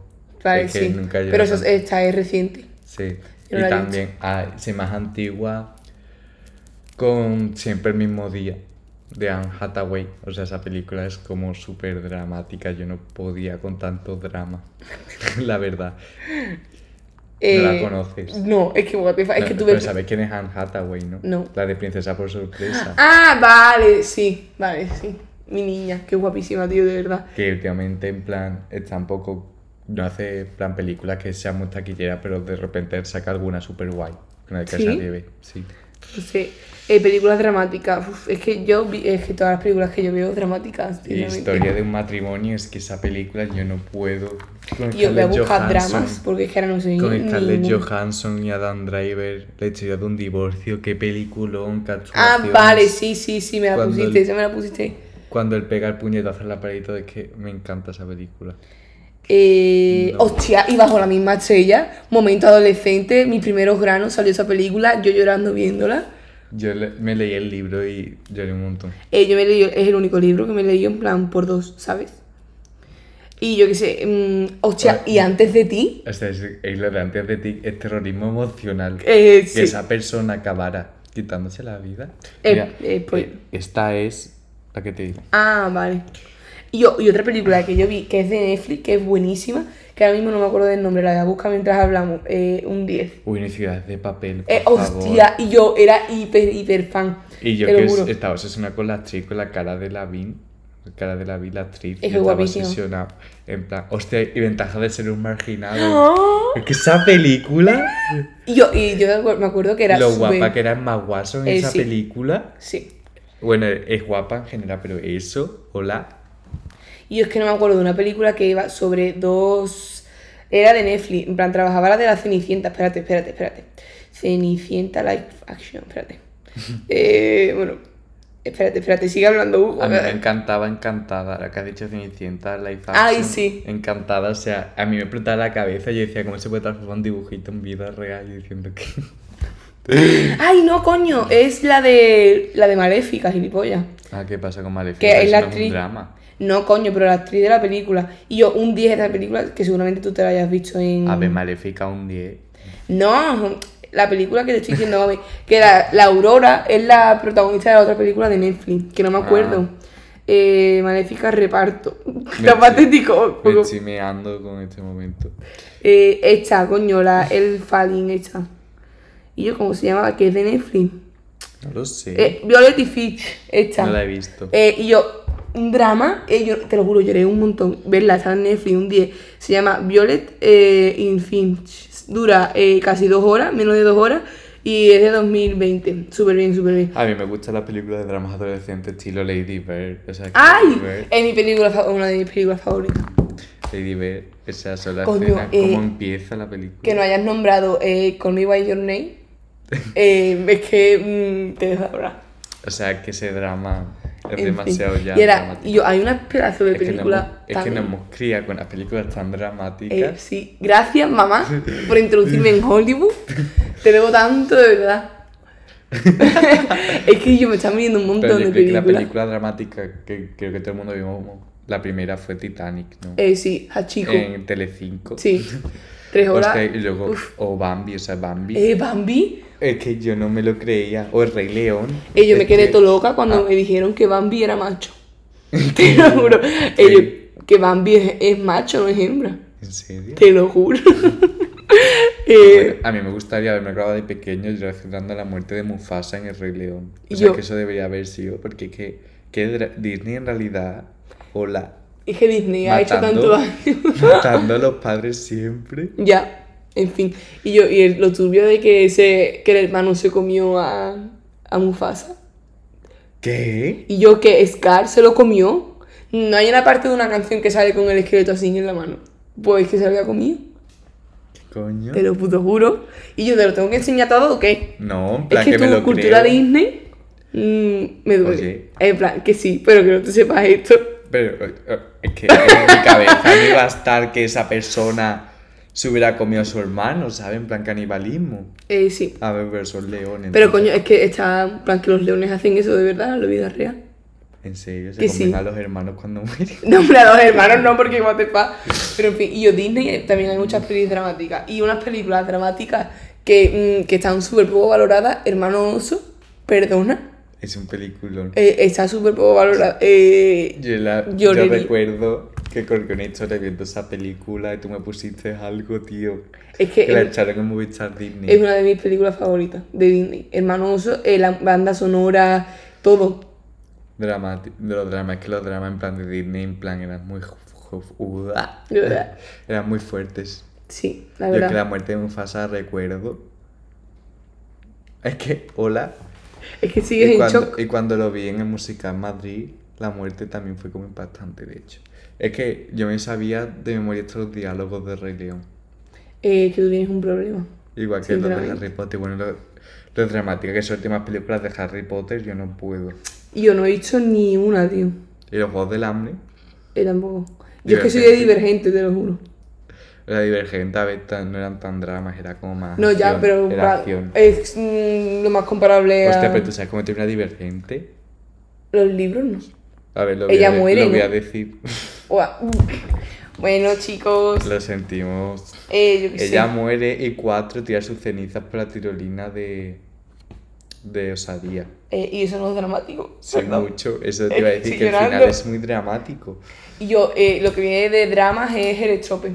Sí. nunca Pero eso esta es reciente. Sí. Yo y también, ah, sí, más antigua, con Siempre el mismo día, de Anne Hathaway. O sea, esa película es como súper dramática. Yo no podía con tanto drama. la verdad. No la Eh, conoces. No, es que es No, que tú pero sabes quién es Anne Hathaway, ¿no? No. La de Princesa por sorpresa. Ah, vale, sí, vale, sí. Mi niña, qué guapísima, tío, de verdad. Que últimamente, en plan, está un poco. No hace, plan, películas que sean muy taquilleras, pero de repente saca alguna super guay. Con el que ¿Sí? se lleve. Sí. No sé, eh, películas dramáticas. Uf, es que yo, vi- es que todas las películas que yo veo dramáticas. Y sinceramente. Historia de un matrimonio, es que esa película yo no puedo. Con Yo voy a buscar dramas porque es que ahora no sé Con Scarlett. Johansson y Adam Driver, la historia de un divorcio, qué peliculón, qué Ah, vale, sí, sí, sí, me la Cuando pusiste, el- esa me la pusiste. Cuando él pega el puñetazo en la pared es que me encanta esa película. Eh, No. Hostia, y bajo la misma estrella, momento adolescente, mis primeros granos, salió esa película, yo llorando viéndola. Yo le- me leí el libro y lloré un montón. Eh, yo me leí, es el único libro que me leí en plan por dos, ¿sabes? Y yo qué sé, mm, hostia, y antes de ti, O sea, es, es lo de antes de ti, es terrorismo emocional. eh, Que sí. esa persona acabara quitándose la vida. Eh, Mira, eh, pues- eh, esta es la que te digo. Ah, vale. Y, o- y otra película que yo vi, que es de Netflix, que es buenísima, que ahora mismo no me acuerdo del nombre, la voy a buscar mientras hablamos, eh, un 10. Uy, no ciudades de papel. Por Eh, favor. hostia, y yo era hiper, hiper fan. Y yo que es- estaba obsesionada con la actriz, con la cara de la Vin. La cara de la Vin, la actriz. Es yo estaba guapísima. obsesionada. En plan, hostia, y ventaja de ser un marginado. ¡Ah! Es que esa película, Y yo, y yo me acuer- me acuerdo que era lo guapa que era Emma Watson en Eh, esa sí. película. Sí. Bueno, es guapa en general, pero eso, hola. Y es que no me acuerdo de una película que iba sobre dos... Era de Netflix, en plan, trabajaba la de la Cenicienta. Espérate, espérate, espérate. Cenicienta Live Action, espérate. Eh, bueno, espérate, espérate, sigue hablando Hugo. A mí me encantaba Encantada, la que has dicho Cenicienta, Life Ay, Action. sí. Encantada, o sea, a mí me explotaba la cabeza yo decía, ¿cómo se puede transformar un dibujito en vida real? Y diciendo que... Ay, no, coño, es la de la de Maléfica, gilipollas. Ah, ¿qué pasa con Maléfica? Que es la no un actriz. drama. No, coño, pero la actriz de la película. Y yo, un 10 de la película, que seguramente tú te la hayas visto en. A ver, Maléfica un 10. No, la película que te estoy diciendo, mami, que la, la Aurora es la protagonista de la otra película de Netflix, que no me acuerdo. Ah. Eh, Maléfica reparto. Está patético. Me estoy meando con este momento. Eh, esta, coño, la, el Falling, esta. Y yo, ¿cómo se llamaba? Que es de Netflix. No lo sé. Eh, Violet y Fitch, esta. no la he visto. Eh, y yo, un drama, eh, yo te lo juro, lloré un montón. Verla, está en Netflix un 10. Se llama Violet eh, in Finch. Dura eh, casi dos horas, menos de dos horas. Y es de 2020. Súper bien, súper bien. A mí me gustan las películas de dramas adolescentes estilo Lady Bird. O sea, ¡Ay! Lady Bird, Es mi película, una de mis películas favoritas. Lady Bird, esa sola Coño, escena, eh, cómo empieza la película. Que no hayas nombrado eh, Call Me By Your Name. eh, es que mm, te hablar. O sea, que ese drama es En fin. demasiado ya Y, era, y yo, hay una pedazo de es que, nos película. es que nos hemos criado con las películas tan Eh, dramáticas. sí, gracias mamá por introducirme en Hollywood. Te debo tanto, de verdad. es que yo me estaba viendo un montón pero yo de creo que la películas. película dramática que creo que todo el mundo vimos, la primera fue Titanic, ¿no? Eh, sí, Hachiko. en Telecinco. Sí, tres horas. Y luego, o Bambi, o sea, Bambi. Eh, Bambi. Es que yo no me lo creía. O el Rey León. Eh, yo me quedé que- todo loca cuando Ah. me dijeron que Bambi era macho. Te lo juro. Eh, yo- que Bambi es, es macho, no es hembra. ¿En serio? Te lo juro. Eh, Bueno, a mí me gustaría haberme grabado de pequeño reaccionando a la muerte de Mufasa en El Rey León. O sea, Yo- que eso debería haber sido, porque que, que Disney en realidad, hola, es que Disney ha hecho tanto matando, matando a los padres siempre. Ya, en fin. Y yo, y el- lo turbio de que ese, que el hermano se comió a, a Mufasa. ¿Qué? Y yo que Scar se lo comió. No hay una parte de una canción que sale con el esqueleto así en la mano. Pues que se lo había comido. ¿Qué coño? Te lo puto juro. Y yo te lo tengo que enseñar todo o qué? No, en Es plan que que, tu me lo cultura creo. Disney mm, me duele. Oye. En plan, que sí, pero que no te sepas esto. Pero eh, eh, es que en mi cabeza no iba a estar que esa persona se hubiera comido a su hermano, ¿sabes? En plan canibalismo. Eh, sí. A ver, pero son leones. Pero entonces- coño, es que está en plan que los leones hacen eso de verdad en la vida real. En serio, se que comen sí. a los hermanos cuando mueren. No, hombre, a los hermanos no, porque what the fuck. Pero en fin, y yo Disney eh, también hay muchas películas dramáticas. Y unas películas dramáticas que, mm, que están súper poco valoradas. Hermano Oso, perdona. Es un peliculón. eh, está súper poco valorada. Eh, Yo, la- yo recuerdo que con una historia viendo esa película y tú me pusiste algo, tío. es que Que la es, echaron en Movistar Disney. es una de mis películas favoritas de Disney. Hermano Oso, eh, la banda sonora, todo. Dramati- de los dramas, es que los dramas en plan de Disney, en plan, eran muy... verdad. Eran muy fuertes. Sí, la Yo que verdad. la muerte de Mufasa recuerdo. Es que, hola. Es que sigues Y en cuando, shock. y cuando lo vi en el musical Madrid, la muerte también fue como impactante, de hecho. Es que yo me sabía de memoria todos los diálogos de Rey León. Eh, que tú tienes un problema. Igual que los de. Harry Potter. Bueno, lo, lo dramática que son las últimas películas de Harry Potter, yo no puedo. Yo no he visto ni una, tío. Y los Juegos del Hambre, Eh, tampoco. Yo es que soy de divergente, te lo juro. La Divergente a veces tan- no eran tan dramas, era como más. No, ya, acción, pero Era acción. es mm, lo más comparable a Hostia, pero tú sabes cómo termina Divergente. los libros, ¿no? A ver, lo Ella voy a, de- muere, lo voy ¿no? a decir. Ua- Bueno, chicos, lo sentimos. eh, yo qué Ella sé. muere y cuatro tira sus cenizas por la tirolina de. de osadía. Eh, y eso no es dramático. Sí, perdón. mucho. Eso te iba a decir que el final es muy dramático. Y yo, eh, lo que viene de dramas es Electrope.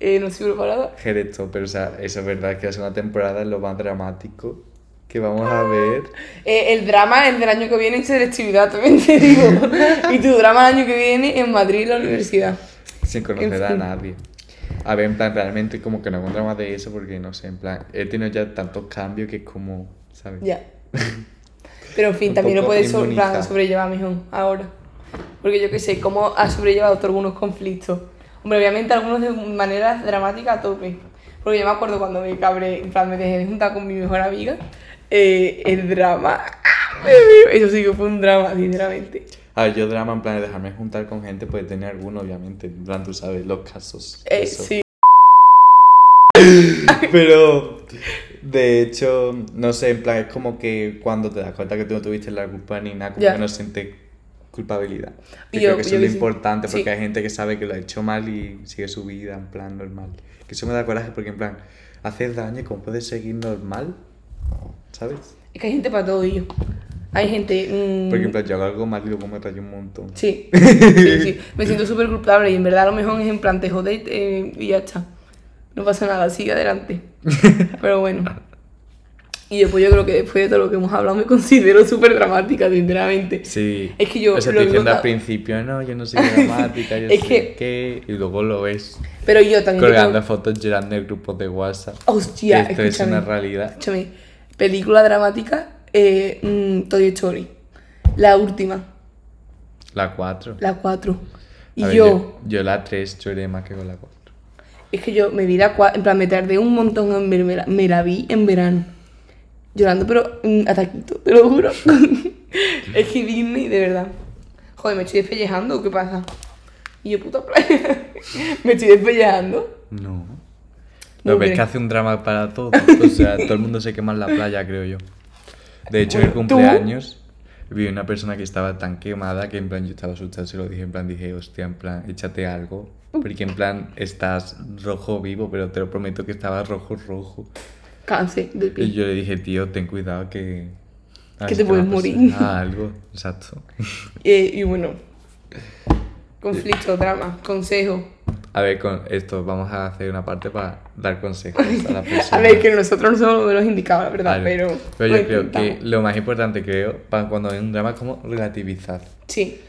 Eh, no estoy preparada. Jerez pero o sea, eso es verdad que la segunda temporada es lo más dramático que vamos a ver. Eh, el drama es del año que viene en selectividad, también te digo. y tu drama el año que viene en Madrid, en la universidad. sin conocer En a fin. nadie. A ver, en plan, realmente como que no hago un drama de eso porque no sé, en plan, he tenido ya tantos cambios que es como, ¿sabes? Ya. Pero en fin, también lo puedes so- en plan, inmunizado. sobrellevar mejor ahora. Porque yo qué sé, cómo has sobrellevado tú algunos conflictos. Hombre, obviamente algunos de manera dramática a tope. Porque yo me acuerdo cuando me cabré, en plan, me dejé de juntar con mi mejor amiga. eh, el drama. Eso sí que fue un drama, sinceramente. A ver, yo drama en plan de dejarme juntar con gente puede tener alguno, obviamente, en plan, tú sabes, los casos. Eh, eso. sí. Pero, de hecho, no sé, en plan, es como que cuando te das cuenta que tú no tuviste la culpa ni nada, como Ya. que no sientes culpabilidad. Yo, creo que eso es lo importante, porque Sí. hay gente que sabe que lo ha hecho mal y sigue su vida en plan normal. Que eso me da coraje porque, en plan, haces daño y cómo puedes seguir normal, ¿sabes? Es que hay gente para todo yo. Hay gente... mm, Porque en plan, yo hago algo mal y luego me rayo un montón. Sí, sí, sí. Me siento súper culpable y en verdad a lo mejor es en plan te jodes eh, y ya está. No pasa nada, sigue adelante. Pero bueno. Y después yo creo que después de todo lo que hemos hablado me considero súper dramática, sinceramente. Sí. Es que yo O sea, lo diciendo al principio, no, yo no soy dramática, yo Es sé que- qué. Y luego lo ves Pero yo también... colgando tengo- fotos llorando en grupos de WhatsApp. Hostia, esto es una realidad. Escúchame. Película dramática, eh, mm, Toy Story. La última, La 4. la 4. Y ver, yo, yo, la 3 lloré más que con la 4. es que yo me vi la 4, en plan me tardé un montón en ver, me la, me la vi en verano. Llorando, pero mm, a taquito, te lo juro. es que Disney, de verdad. Joder, me estoy despellejando, ¿qué pasa? Y yo, puta playa. me estoy despellejando. No. No, Lo ves hombre. que hace un drama para todo. O sea, todo el mundo se quema en la playa, creo yo. De hecho, en el cumpleaños vi una persona que estaba tan quemada que en plan yo estaba asustado, se lo dije, en plan dije, hostia, en plan, échate algo. Porque en plan estás rojo vivo, pero te lo prometo que estaba rojo rojo. Cáncer de Y piel. yo le dije, tío, ten cuidado que... Que te puedes morir. algo, exacto. Eh, y bueno, conflicto, drama, consejo. A ver, con esto vamos a hacer una parte para dar consejos a la persona. A ver, que nosotros no somos los indicados, la verdad, pero. Pero yo creo que lo más importante, creo, para cuando hay un drama es como relativizar. Sí,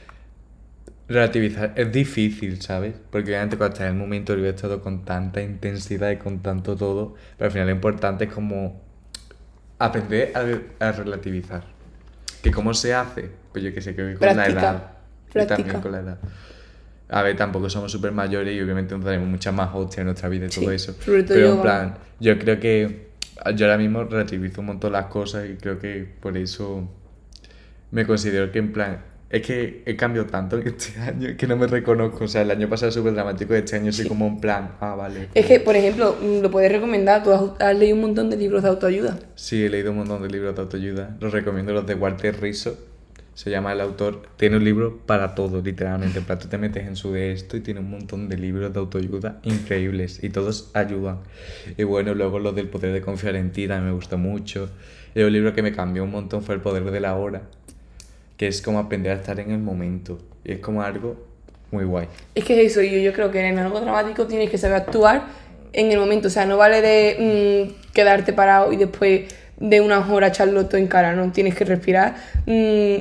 Relativizar es difícil, ¿sabes? Porque obviamente cuando estás en el momento lo ves todo con tanta intensidad y con tanto todo, pero al final lo importante es como aprender a, a relativizar. Que cómo se hace, pues yo que sé, creo que con la Práctica. edad. Y también con la edad. A ver, tampoco somos súper mayores y obviamente no tenemos muchas más hostias en nuestra vida y Sí, todo eso. Pero yo, en plan, yo creo que yo ahora mismo relativizo un montón las cosas y creo que por eso me considero que en plan es que he cambiado tanto este año que no me reconozco. O sea, el año pasado súper dramático este año soy como en plan, ah, vale. es que, por ejemplo, mm, lo puedes recomendar. Tú has, has leído un montón de libros de autoayuda. Sí, he leído un montón de libros de autoayuda. Los recomiendo los de Walter Rizzo. Se llama el autor. Tiene un libro para todo, literalmente. En plan, tú te metes en su de esto y tiene un montón de libros de autoayuda increíbles. Y todos ayudan. Y bueno, luego los del poder de confiar en ti también me gustó mucho. Y un libro que me cambió un montón fue El poder de la hora. Que es como aprender a estar en el momento. Y es como algo muy guay. Es que es eso, yo, yo creo que en algo dramático tienes que saber actuar en el momento. O sea, no vale de mm, quedarte parado y después de unas horas echarlo todo en cara, no. Tienes que respirar, mm,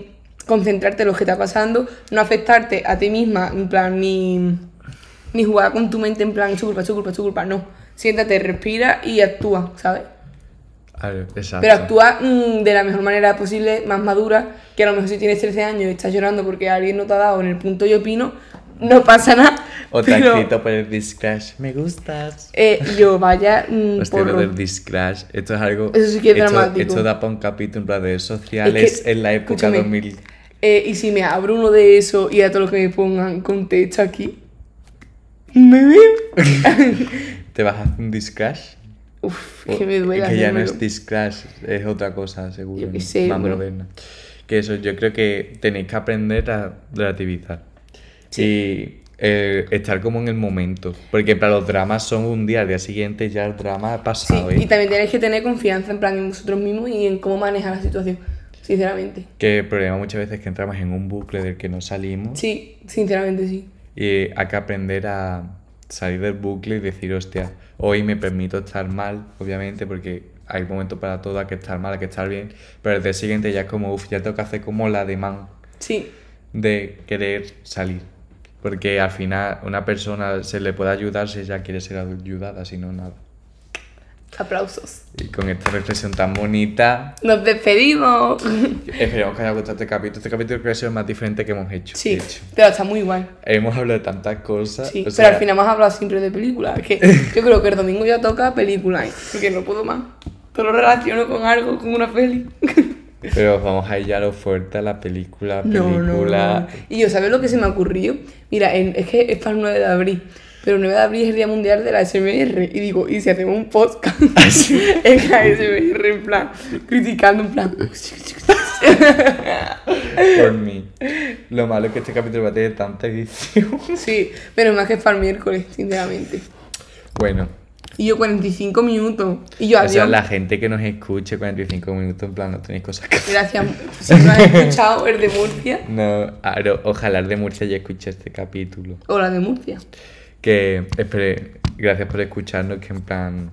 concentrarte en lo que está pasando, no afectarte a ti misma, en plan, ni, ni jugar con tu mente en plan, es su culpa, es su culpa, es su culpa, no. Siéntate, respira y actúa, ¿sabes? Exacto. Pero actúa mm, de la mejor manera posible, más madura, que a lo mejor si tienes 13 años y estás llorando porque alguien no te ha dado en el punto yo opino, no pasa nada. O te pero, escrito por el Discrash. Me gustas. eh, yo, vaya, mm, Hostia, lo porro. del Discrash, esto es algo. Eso sí que es esto, dramático. Esto da para un capítulo en redes sociales que, en la época escúchame, 2000. Eh, y si me abro uno de esos y a todo lo que me pongan contexto aquí. Me. ¿Te vas a hacer un Discrash? Uf, que me duele. Que ya no es Discrash, es otra cosa, seguro. Yo qué sé, más bueno. moderna. Que eso, yo creo que tenéis que aprender a relativizar. Y eh, estar como en el momento. Porque para los dramas son un día, al día siguiente ya el drama ha Sí, pasado. ¿eh? y también tenéis que tener confianza en plan en vosotros mismos y en cómo manejar la situación, sinceramente. Que el problema muchas veces es que entramos en un bucle del que no salimos. Sí, sinceramente sí. Y hay que aprender a salir del bucle y decir, hostia, hoy me permito estar mal, obviamente, porque hay momentos para todo, hay que estar mal, hay que estar bien, pero el día siguiente ya es como, uff, ya tengo que hacer como la demanda Sí, de querer salir. Porque al final una persona se le puede ayudar si ella quiere ser ayudada, si no, nada. Aplausos. Y con esta reflexión tan bonita, Nos despedimos. esperamos que haya gustado este capítulo. Este capítulo creo que es el más diferente que hemos hecho. Sí, hecho. pero está muy guay. Hemos hablado de tantas cosas. Sí, pero sea, al final hemos hablado siempre de películas. Que yo creo que el domingo ya toca película, ¿eh? porque no puedo más. Todo lo relaciono con algo, con una peli. Pero vamos a ir ya a lo fuerte a la película, película. No, no, no. Y yo, ¿sabes lo que se me ocurrió? Mira, en- es que es para el 9 de abril. Pero el 9 de abril es el Día Mundial de la SMR. Y digo, ¿y si hacemos un podcast en la SMR, en plan, criticando, en plan. Por mí. Lo malo es que este capítulo va a tener tanta edición. Sí, pero más que para el miércoles, sinceramente. Bueno, Y yo 45 minutos. Y yo O sea, adiós. la gente que nos escuche 45 minutos, en plan, no tenéis cosas que. Gracias. Si no has escuchado el de Murcia No, ojalá el de Murcia ya escuche este capítulo. o la de Murcia. Que, espere, gracias por escucharnos, que en plan,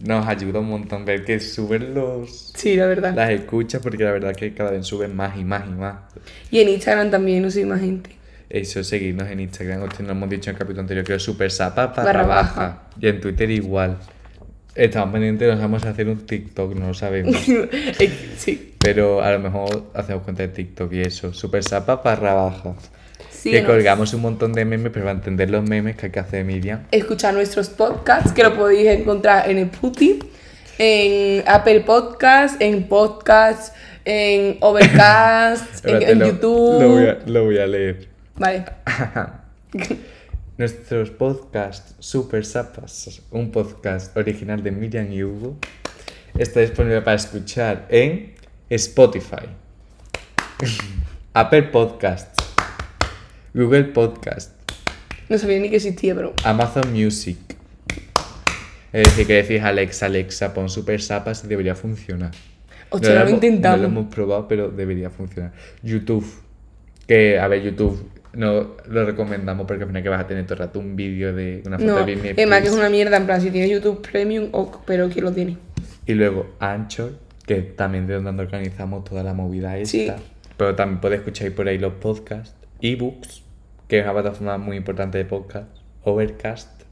nos ayuda un montón ver que suben los, Sí, la verdad. las escuchas, porque la verdad que cada vez suben más y más y más. Y en Instagram también no soy más gente. Eso, seguirnos en Instagram, hostia, nos hemos dicho en el capítulo anterior que es super Barra barra baja. Y en Twitter igual. Estamos pendientes, nos vamos a hacer un TikTok, no lo sabemos. Eh, sí. Pero a lo mejor hacemos cuenta de TikTok y eso. Super sapa barra baja. Sí, que ¿no? colgamos un montón de memes, pero para entender los memes que hay que hacer Miriam. Escuchar nuestros podcasts, que lo podéis encontrar en Spotify, en Apple Podcasts, en Podcasts, en Overcast, en, Espérate, en lo- YouTube. Lo voy, a, lo voy a leer. Vale. Nuestros podcasts Super Sapas, un podcast original de Miriam y Hugo, está disponible para escuchar en Spotify, Apple Podcasts, Google Podcasts, No sabía ni que existía, pero. Amazon Music. Es decir, que decís Alexa, Alexa, pon Super Sapas y debería funcionar. Hostia, lo hemos- intentamos. No lo hemos probado, pero debería funcionar. YouTube. Que, a ver, YouTube no lo recomendamos porque al final que vas a tener todo el rato un vídeo de una foto No, de Britney es más que es Spears. una mierda. En plan, si tienes YouTube Premium, ok, pero ¿quién lo tiene? Y luego Anchor, que también de donde organizamos toda la movida esta. Sí. Pero también puedes escuchar por ahí los podcasts. Ebooks, que es una plataforma muy importante de podcast. Overcast,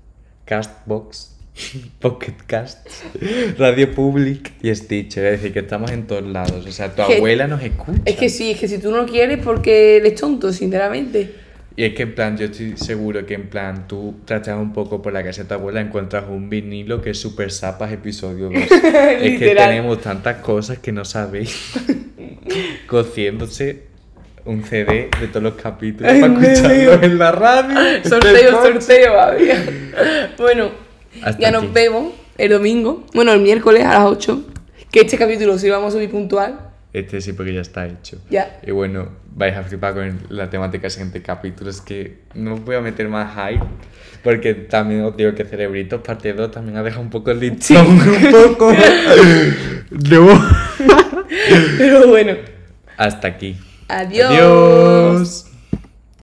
Castbox, Pocket Cast, Radio Public y Stitcher. Es decir, que estamos en todos lados. O sea, tu Que- abuela nos escucha. Es que sí, es que si tú no quieres, porque eres tonto, sinceramente. Y es que en plan, yo estoy seguro que en plan tú tratas un poco por la casa de tu abuela, encuentras un vinilo que es Super Sapas episodio 2. es que tenemos tantas cosas que no sabéis. Cociéndose un CD de todos los capítulos Ay, para escucharlos en la radio. Sorteo, sorteo, babia. Bueno, Hasta ya nos aquí. vemos el domingo. Bueno, el miércoles a las 8. Que este capítulo sí lo vamos a subir puntual. Este sí, porque ya está hecho. Ya. Y bueno, vais a flipar con la temática del siguiente capítulo. Es que no voy a meter más hype. Porque también os digo que Cerebritos parte 2 también ha dejado un poco el listón. un poco. Pero bueno. Hasta aquí. Adiós.